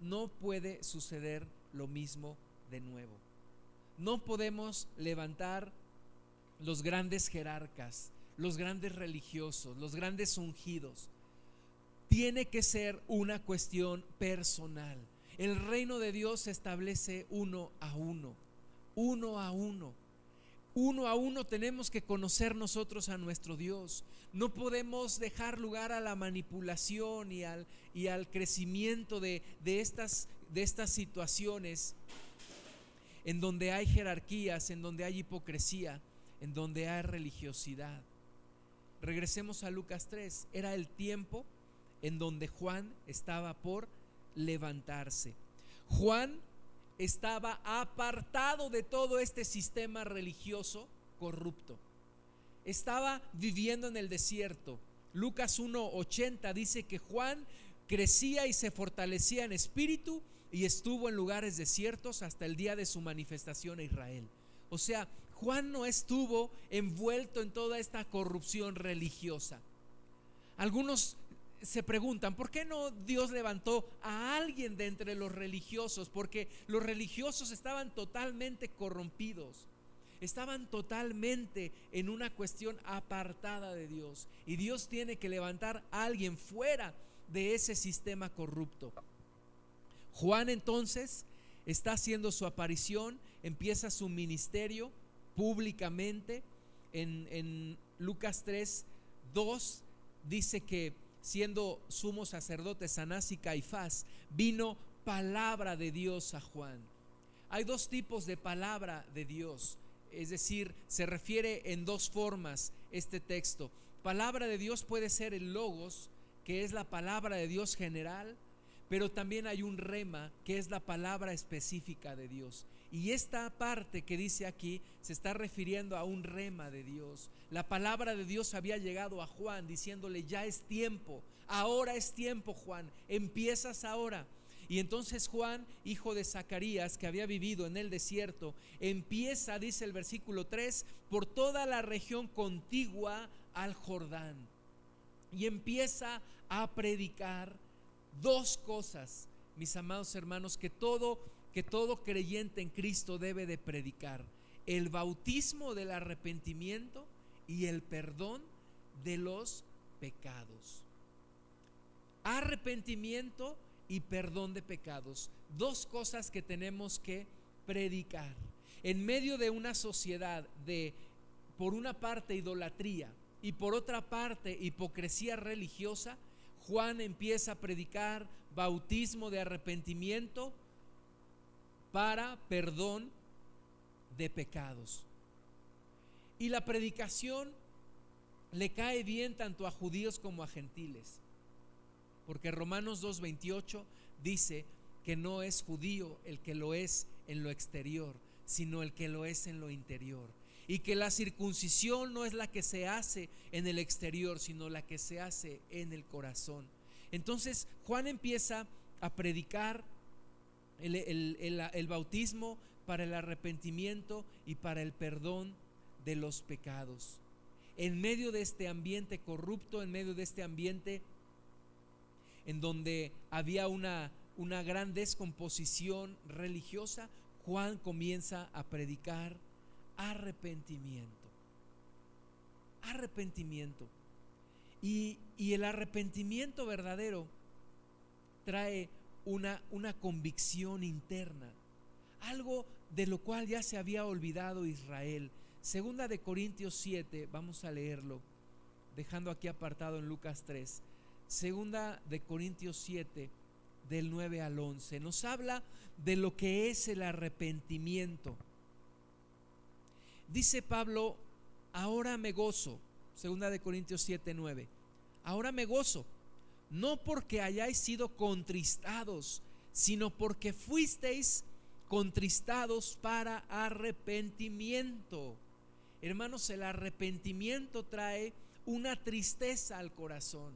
No puede suceder lo mismo de nuevo. No podemos levantar los grandes jerarcas, los grandes religiosos, los grandes ungidos. Tiene que ser una cuestión personal. El reino de Dios se establece uno a uno, uno a uno. Uno a uno tenemos que conocer nosotros a nuestro Dios. No podemos dejar lugar a la manipulación y al, y al crecimiento de, de, estas, de estas situaciones en donde hay jerarquías, en donde hay hipocresía, en donde hay religiosidad. Regresemos a Lucas 3. Era el tiempo en donde Juan estaba por levantarse. Juan estaba apartado de todo este sistema religioso corrupto. Estaba viviendo en el desierto. Lucas 1.80 dice que Juan crecía y se fortalecía en espíritu y estuvo en lugares desiertos hasta el día de su manifestación a Israel. O sea, Juan no estuvo envuelto en toda esta corrupción religiosa. Algunos se preguntan, ¿por qué no Dios levantó a alguien de entre los religiosos? Porque los religiosos estaban totalmente corrompidos, estaban totalmente en una cuestión apartada de Dios. Y Dios tiene que levantar a alguien fuera de ese sistema corrupto. Juan entonces está haciendo su aparición, empieza su ministerio públicamente. En, en Lucas 3, 2 dice que siendo sumo sacerdote Sanás y Caifás, vino palabra de Dios a Juan. Hay dos tipos de palabra de Dios, es decir, se refiere en dos formas este texto. Palabra de Dios puede ser el logos, que es la palabra de Dios general, pero también hay un rema, que es la palabra específica de Dios. Y esta parte que dice aquí se está refiriendo a un rema de Dios. La palabra de Dios había llegado a Juan diciéndole, ya es tiempo, ahora es tiempo Juan, empiezas ahora. Y entonces Juan, hijo de Zacarías, que había vivido en el desierto, empieza, dice el versículo 3, por toda la región contigua al Jordán. Y empieza a predicar dos cosas, mis amados hermanos, que todo que todo creyente en Cristo debe de predicar, el bautismo del arrepentimiento y el perdón de los pecados. Arrepentimiento y perdón de pecados, dos cosas que tenemos que predicar. En medio de una sociedad de, por una parte, idolatría y por otra parte, hipocresía religiosa, Juan empieza a predicar bautismo de arrepentimiento para perdón de pecados. Y la predicación le cae bien tanto a judíos como a gentiles. Porque Romanos 2.28 dice que no es judío el que lo es en lo exterior, sino el que lo es en lo interior. Y que la circuncisión no es la que se hace en el exterior, sino la que se hace en el corazón. Entonces Juan empieza a predicar el, bautismo para el arrepentimiento y para el perdón de los pecados. En medio de este ambiente corrupto, en medio de este ambiente en donde había una, una gran descomposición religiosa, Juan comienza a predicar arrepentimiento. Arrepentimiento. Y, y, el arrepentimiento verdadero trae una, una convicción interna, algo de lo cual ya se había olvidado Israel. Segunda de Corintios 7, vamos a leerlo, dejando aquí apartado en Lucas 3. Segunda de Corintios 7, del 9 al 11, nos habla de lo que es el arrepentimiento. Dice Pablo, ahora me gozo, segunda de Corintios 7, 9, ahora me gozo no porque hayáis sido contristados, sino porque fuisteis contristados para arrepentimiento. Hermanos, el arrepentimiento trae una tristeza al corazón.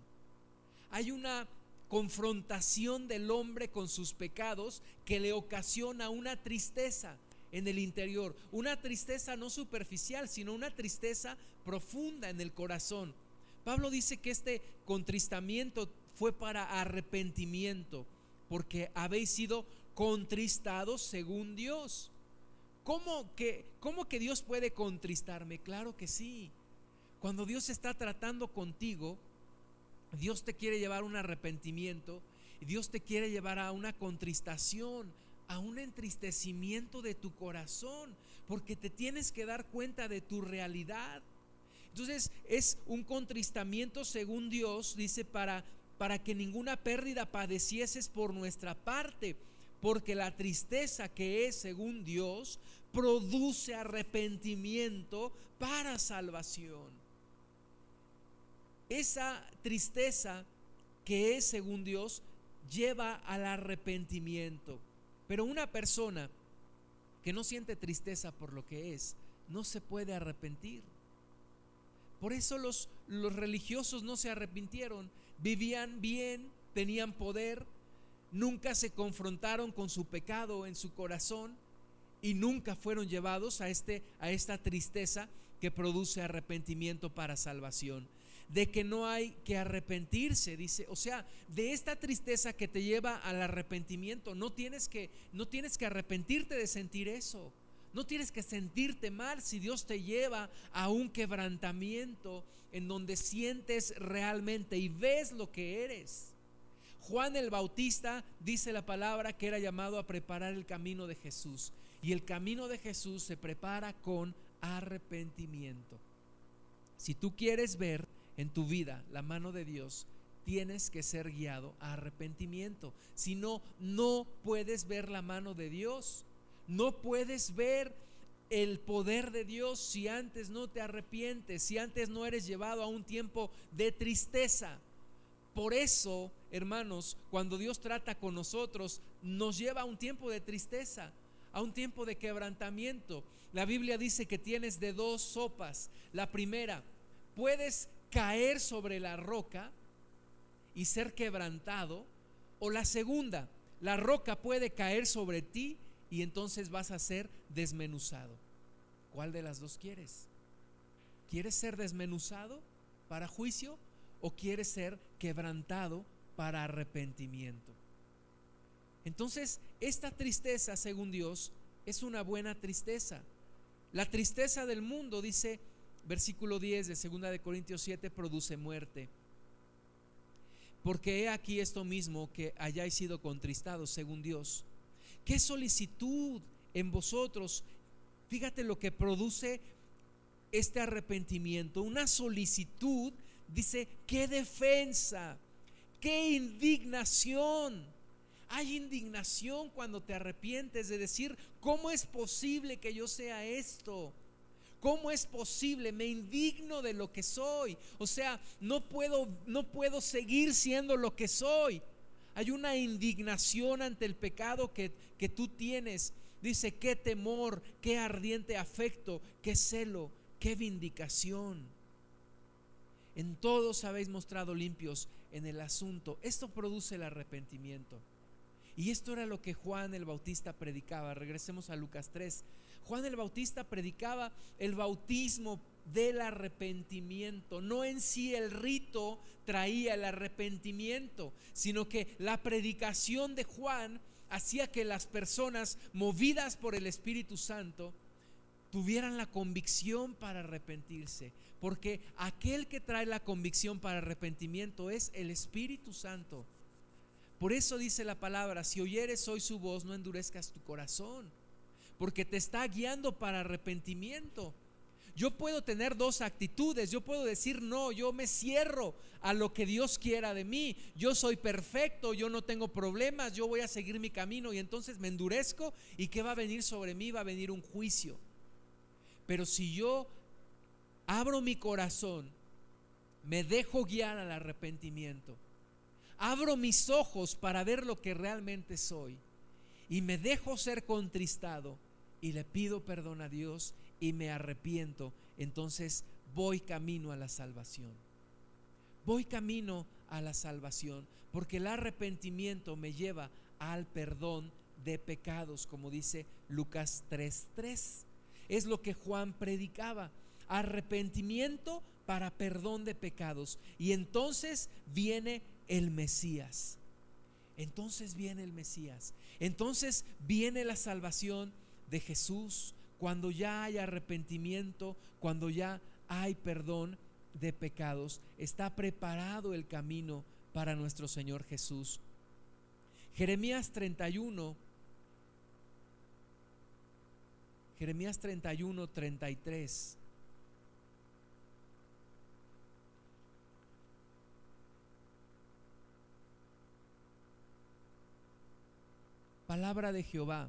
Hay una confrontación del hombre con sus pecados que le ocasiona una tristeza en el interior, una tristeza no superficial, sino una tristeza profunda en el corazón. Pablo dice que este contristamiento fue para arrepentimiento, porque habéis sido contristados según Dios. ¿Cómo que, ¿Cómo que Dios puede contristarme? Claro que sí. Cuando Dios está tratando contigo, Dios te quiere llevar a un arrepentimiento, Dios te quiere llevar a una contristación, a un entristecimiento de tu corazón, porque te tienes que dar cuenta de tu realidad. Entonces es un contristamiento según Dios, dice, para, para que ninguna pérdida padecieses por nuestra parte, porque la tristeza que es según Dios produce arrepentimiento para salvación. Esa tristeza que es según Dios lleva al arrepentimiento. Pero una persona que no siente tristeza por lo que es, no se puede arrepentir. Por eso los, los religiosos no se arrepintieron, vivían bien, tenían poder, nunca se confrontaron con su pecado en su corazón y nunca fueron llevados a, este, a esta tristeza que produce arrepentimiento para salvación. De que no hay que arrepentirse, dice, o sea, de esta tristeza que te lleva al arrepentimiento, no tienes que no tienes que arrepentirte de sentir eso. No tienes que sentirte mal si Dios te lleva a un quebrantamiento en donde sientes realmente y ves lo que eres. Juan el Bautista dice la palabra que era llamado a preparar el camino de Jesús. Y el camino de Jesús se prepara con arrepentimiento. Si tú quieres ver en tu vida la mano de Dios, tienes que ser guiado a arrepentimiento. Si no, no puedes ver la mano de Dios. No puedes ver el poder de Dios si antes no te arrepientes, si antes no eres llevado a un tiempo de tristeza. Por eso, hermanos, cuando Dios trata con nosotros, nos lleva a un tiempo de tristeza, a un tiempo de quebrantamiento. La Biblia dice que tienes de dos sopas. La primera, puedes caer sobre la roca y ser quebrantado. O la segunda, la roca puede caer sobre ti y entonces vas a ser desmenuzado. ¿Cuál de las dos quieres? ¿Quieres ser desmenuzado para juicio o quieres ser quebrantado para arrepentimiento? Entonces, esta tristeza, según Dios, es una buena tristeza. La tristeza del mundo, dice versículo 10 de 2 de Corintios 7, produce muerte. Porque he aquí esto mismo que hayáis sido contristados, según Dios qué solicitud en vosotros. Fíjate lo que produce este arrepentimiento, una solicitud, dice, qué defensa, qué indignación. Hay indignación cuando te arrepientes de decir, ¿cómo es posible que yo sea esto? ¿Cómo es posible? Me indigno de lo que soy. O sea, no puedo no puedo seguir siendo lo que soy. Hay una indignación ante el pecado que, que tú tienes. Dice, qué temor, qué ardiente afecto, qué celo, qué vindicación. En todos habéis mostrado limpios en el asunto. Esto produce el arrepentimiento. Y esto era lo que Juan el Bautista predicaba. Regresemos a Lucas 3. Juan el Bautista predicaba el bautismo del arrepentimiento. No en sí el rito traía el arrepentimiento, sino que la predicación de Juan hacía que las personas movidas por el Espíritu Santo tuvieran la convicción para arrepentirse, porque aquel que trae la convicción para arrepentimiento es el Espíritu Santo. Por eso dice la palabra, si oyeres hoy su voz, no endurezcas tu corazón, porque te está guiando para arrepentimiento. Yo puedo tener dos actitudes. Yo puedo decir, no, yo me cierro a lo que Dios quiera de mí. Yo soy perfecto, yo no tengo problemas, yo voy a seguir mi camino y entonces me endurezco y ¿qué va a venir sobre mí? Va a venir un juicio. Pero si yo abro mi corazón, me dejo guiar al arrepentimiento, abro mis ojos para ver lo que realmente soy y me dejo ser contristado y le pido perdón a Dios y me arrepiento, entonces voy camino a la salvación. Voy camino a la salvación, porque el arrepentimiento me lleva al perdón de pecados, como dice Lucas 3:3. Es lo que Juan predicaba, arrepentimiento para perdón de pecados. Y entonces viene el Mesías. Entonces viene el Mesías. Entonces viene la salvación de Jesús cuando ya hay arrepentimiento, cuando ya hay perdón de pecados. Está preparado el camino para nuestro Señor Jesús. Jeremías 31, Jeremías 31, 33. Palabra de Jehová.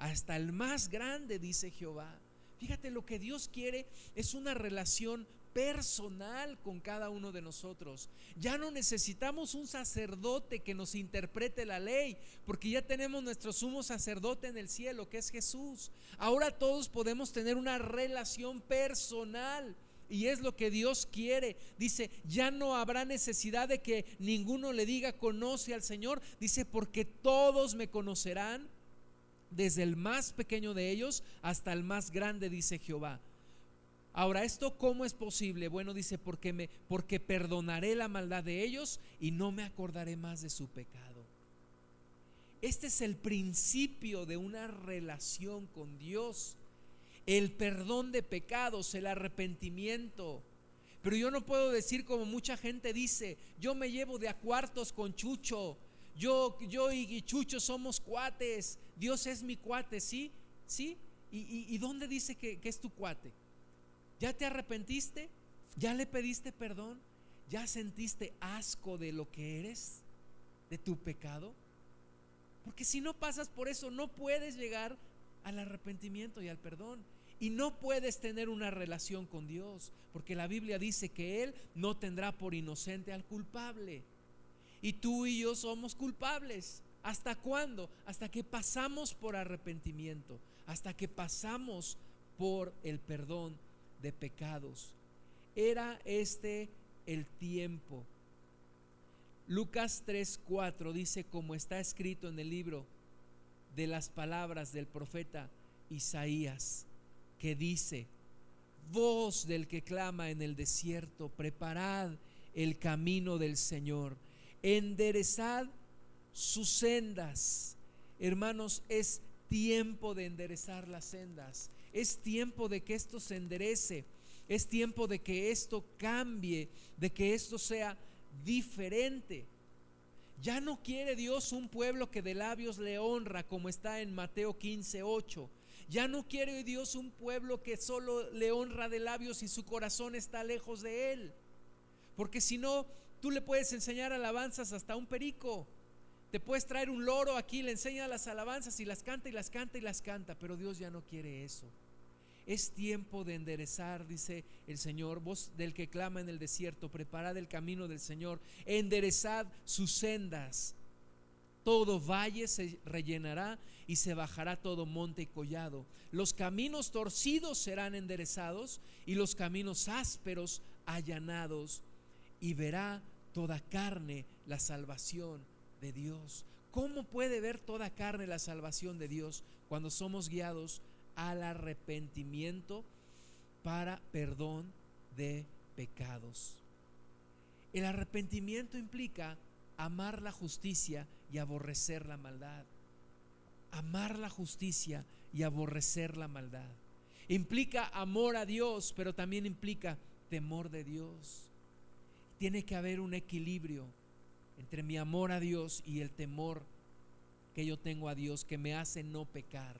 hasta el más grande, dice Jehová. Fíjate, lo que Dios quiere es una relación personal con cada uno de nosotros. Ya no necesitamos un sacerdote que nos interprete la ley, porque ya tenemos nuestro sumo sacerdote en el cielo, que es Jesús. Ahora todos podemos tener una relación personal. Y es lo que Dios quiere. Dice, ya no habrá necesidad de que ninguno le diga conoce al Señor. Dice, porque todos me conocerán, desde el más pequeño de ellos hasta el más grande, dice Jehová. Ahora, ¿esto cómo es posible? Bueno, dice, porque, me, porque perdonaré la maldad de ellos y no me acordaré más de su pecado. Este es el principio de una relación con Dios. El perdón de pecados, el arrepentimiento. Pero yo no puedo decir como mucha gente dice, yo me llevo de a cuartos con Chucho, yo, yo y Chucho somos cuates, Dios es mi cuate, ¿sí? ¿Sí? ¿Y, dónde dice que es tu cuate? ¿Ya te arrepentiste? ¿Ya le pediste perdón? ¿Ya sentiste asco de lo que eres? ¿De tu pecado? Porque si no pasas por eso, no puedes llegar al arrepentimiento y al perdón. Y no puedes tener una relación con Dios, porque la Biblia dice que Él no tendrá por inocente al culpable. Y tú y yo somos culpables. ¿Hasta cuándo? Hasta que pasamos por arrepentimiento, hasta que pasamos por el perdón de pecados. Era este el tiempo. Lucas 3:4 dice, como está escrito en el libro de las palabras del profeta Isaías, que dice, voz del que clama en el desierto, preparad el camino del Señor, enderezad sus sendas. Hermanos, es tiempo de enderezar las sendas. Es tiempo de que esto se enderece. Es tiempo de que esto cambie, de que esto sea diferente. Ya no quiere Dios un pueblo que de labios le honra, como está en Mateo 15, 8. Ya no quiere Dios un pueblo que solo le honra de labios y su corazón está lejos de Él. Porque si no, tú le puedes enseñar alabanzas hasta un perico. Te puedes traer un loro aquí, le enseña las alabanzas y las canta y las canta y las canta, pero Dios ya no quiere eso. Es tiempo de enderezar, dice el Señor, voz del que clama en el desierto, preparad el camino del Señor, enderezad sus sendas. Todo valle se rellenará y se bajará todo monte y collado. Los caminos torcidos serán enderezados y los caminos ásperos allanados. Y verá toda carne la salvación de Dios. ¿Cómo puede ver toda carne la salvación de Dios cuando somos guiados al arrepentimiento para perdón de pecados? El arrepentimiento implica amar la justicia y aborrecer la maldad. Amar la justicia y aborrecer la maldad. Implica amor a Dios, pero también implica temor de Dios. Tiene que haber un equilibrio entre mi amor a Dios y el temor que yo tengo a Dios que me hace no pecar.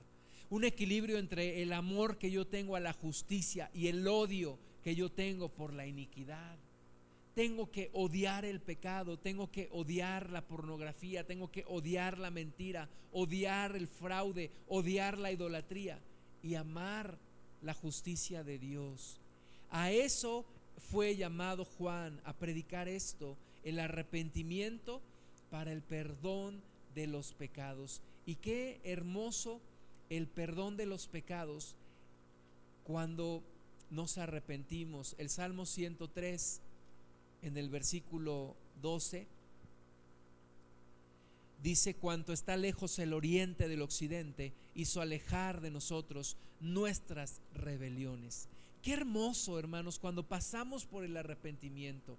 Un equilibrio entre el amor que yo tengo a la justicia y el odio que yo tengo por la iniquidad. tengo que odiar el pecado, tengo que odiar la pornografía, tengo que odiar la mentira, odiar el fraude, odiar la idolatría y amar la justicia de Dios. A eso fue llamado Juan, a predicar esto, el arrepentimiento para el perdón de los pecados. Y qué hermoso el perdón de los pecados cuando nos arrepentimos. El Salmo 103 en el versículo 12 dice, cuanto está lejos el oriente del occidente, hizo alejar de nosotros nuestras rebeliones. Qué hermoso, hermanos, cuando pasamos por el arrepentimiento.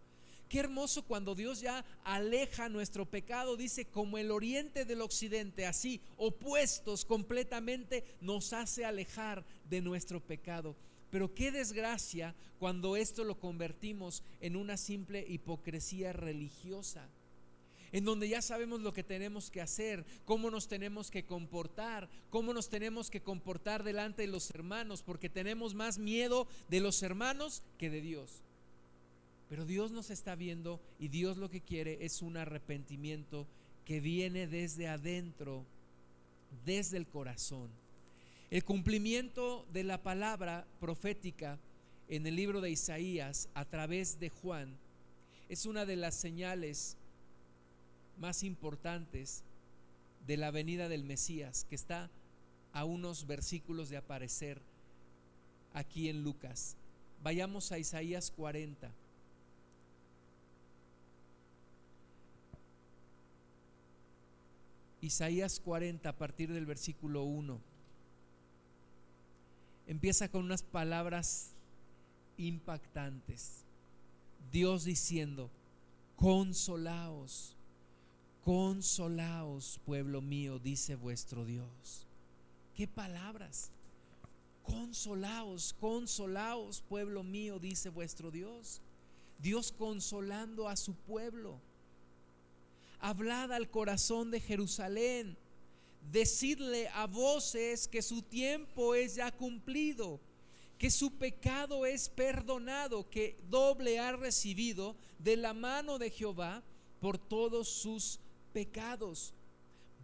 Qué hermoso cuando Dios ya aleja nuestro pecado, dice, como el oriente del occidente, así, opuestos completamente, nos hace alejar de nuestro pecado. Pero qué desgracia cuando esto lo convertimos en una simple hipocresía religiosa, en donde ya sabemos lo que tenemos que hacer, cómo nos tenemos que comportar, cómo nos tenemos que comportar delante de los hermanos, porque tenemos más miedo de los hermanos que de Dios. Pero Dios nos está viendo y Dios lo que quiere es un arrepentimiento que viene desde adentro, desde el corazón. El cumplimiento de la palabra profética en el libro de Isaías a través de Juan es una de las señales más importantes de la venida del Mesías, que está a unos versículos de aparecer aquí en Lucas. Vayamos a Isaías 40. Isaías 40 a partir del versículo 1 empieza con unas palabras impactantes. Dios diciendo, consolaos, consolaos, pueblo mío, dice vuestro Dios. ¿Qué palabras? Consolaos, consolaos, pueblo mío, dice vuestro Dios. Dios consolando a su pueblo. Hablad al corazón de Jerusalén decirle a voces que su tiempo es ya cumplido, que su pecado es perdonado, que doble ha recibido de la mano de Jehová por todos sus pecados.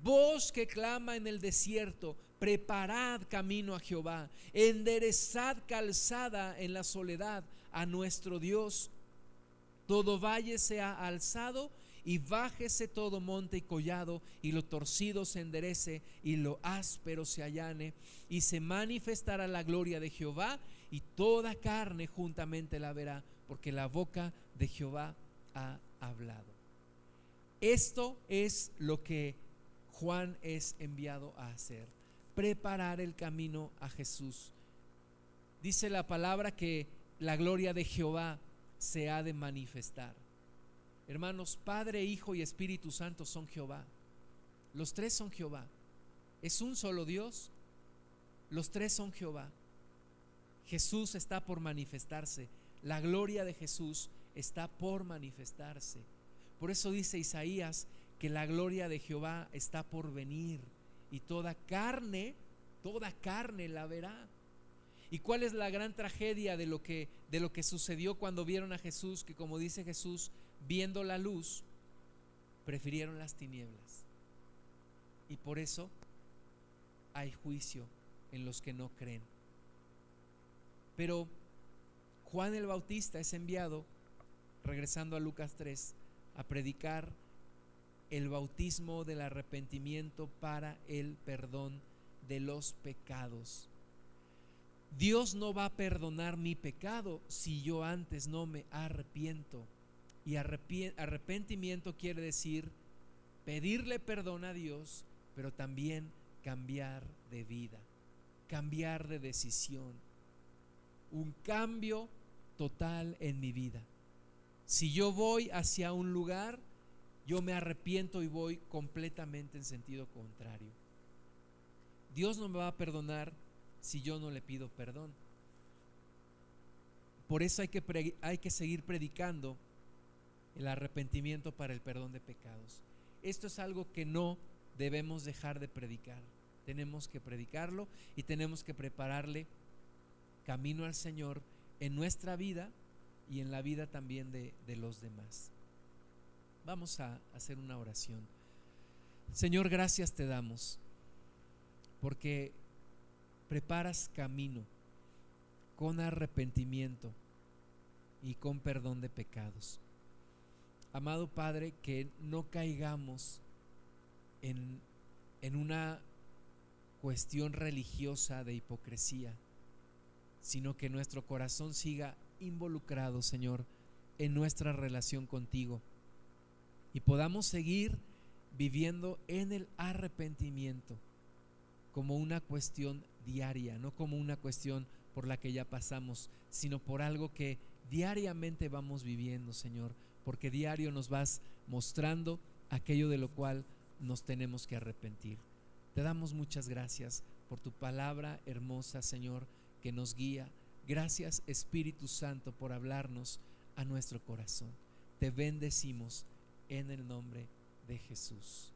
Voz que clama en el desierto, preparad camino a Jehová, enderezad calzada en la soledad a nuestro Dios. Todo valle sea alzado y bájese todo monte y collado, y lo torcido se enderece, y lo áspero se allane, y se manifestará la gloria de Jehová, y toda carne juntamente la verá, porque la boca de Jehová ha hablado. Esto es lo que Juan es enviado a hacer, preparar el camino a Jesús. Dice la palabra que la gloria de Jehová se ha de manifestar. Hermanos, Padre, Hijo y Espíritu Santo son Jehová. Los tres son Jehová. Es un solo Dios. Los tres son Jehová. Jesús está por manifestarse. La gloria de Jesús está por manifestarse. Por eso dice Isaías que la gloria de Jehová está por venir y toda carne, toda carne la verá. ¿Y cuál es la gran tragedia de lo que de lo que sucedió cuando vieron a Jesús que como dice Jesús viendo la luz, prefirieron las tinieblas. Y por eso hay juicio en los que no creen. Pero Juan el Bautista es enviado, regresando a Lucas 3, a predicar el bautismo del arrepentimiento para el perdón de los pecados. Dios no va a perdonar mi pecado si yo antes no me arrepiento. Y arrepentimiento quiere decir pedirle perdón a Dios, pero también cambiar de vida, cambiar de decisión. Un cambio total en mi vida. Si yo voy hacia un lugar, yo me arrepiento y voy completamente en sentido contrario. Dios no me va a perdonar si yo no le pido perdón. Por eso hay que, hay que seguir predicando el arrepentimiento para el perdón de pecados. Esto es algo que no debemos dejar de predicar. Tenemos que predicarlo y tenemos que prepararle camino al Señor en nuestra vida y en la vida también de, de los demás. Vamos a hacer una oración. Señor, gracias te damos porque preparas camino con arrepentimiento y con perdón de pecados. Amado Padre, que no caigamos en, en una cuestión religiosa de hipocresía, sino que nuestro corazón siga involucrado, Señor, en nuestra relación contigo y podamos seguir viviendo en el arrepentimiento como una cuestión diaria, no como una cuestión por la que ya pasamos, sino por algo que diariamente vamos viviendo, Señor, porque diario nos vas mostrando aquello de lo cual nos tenemos que arrepentir. Te damos muchas gracias por tu palabra hermosa, Señor, que nos guía. Gracias, Espíritu Santo, por hablarnos a nuestro corazón. Te bendecimos en el nombre de Jesús.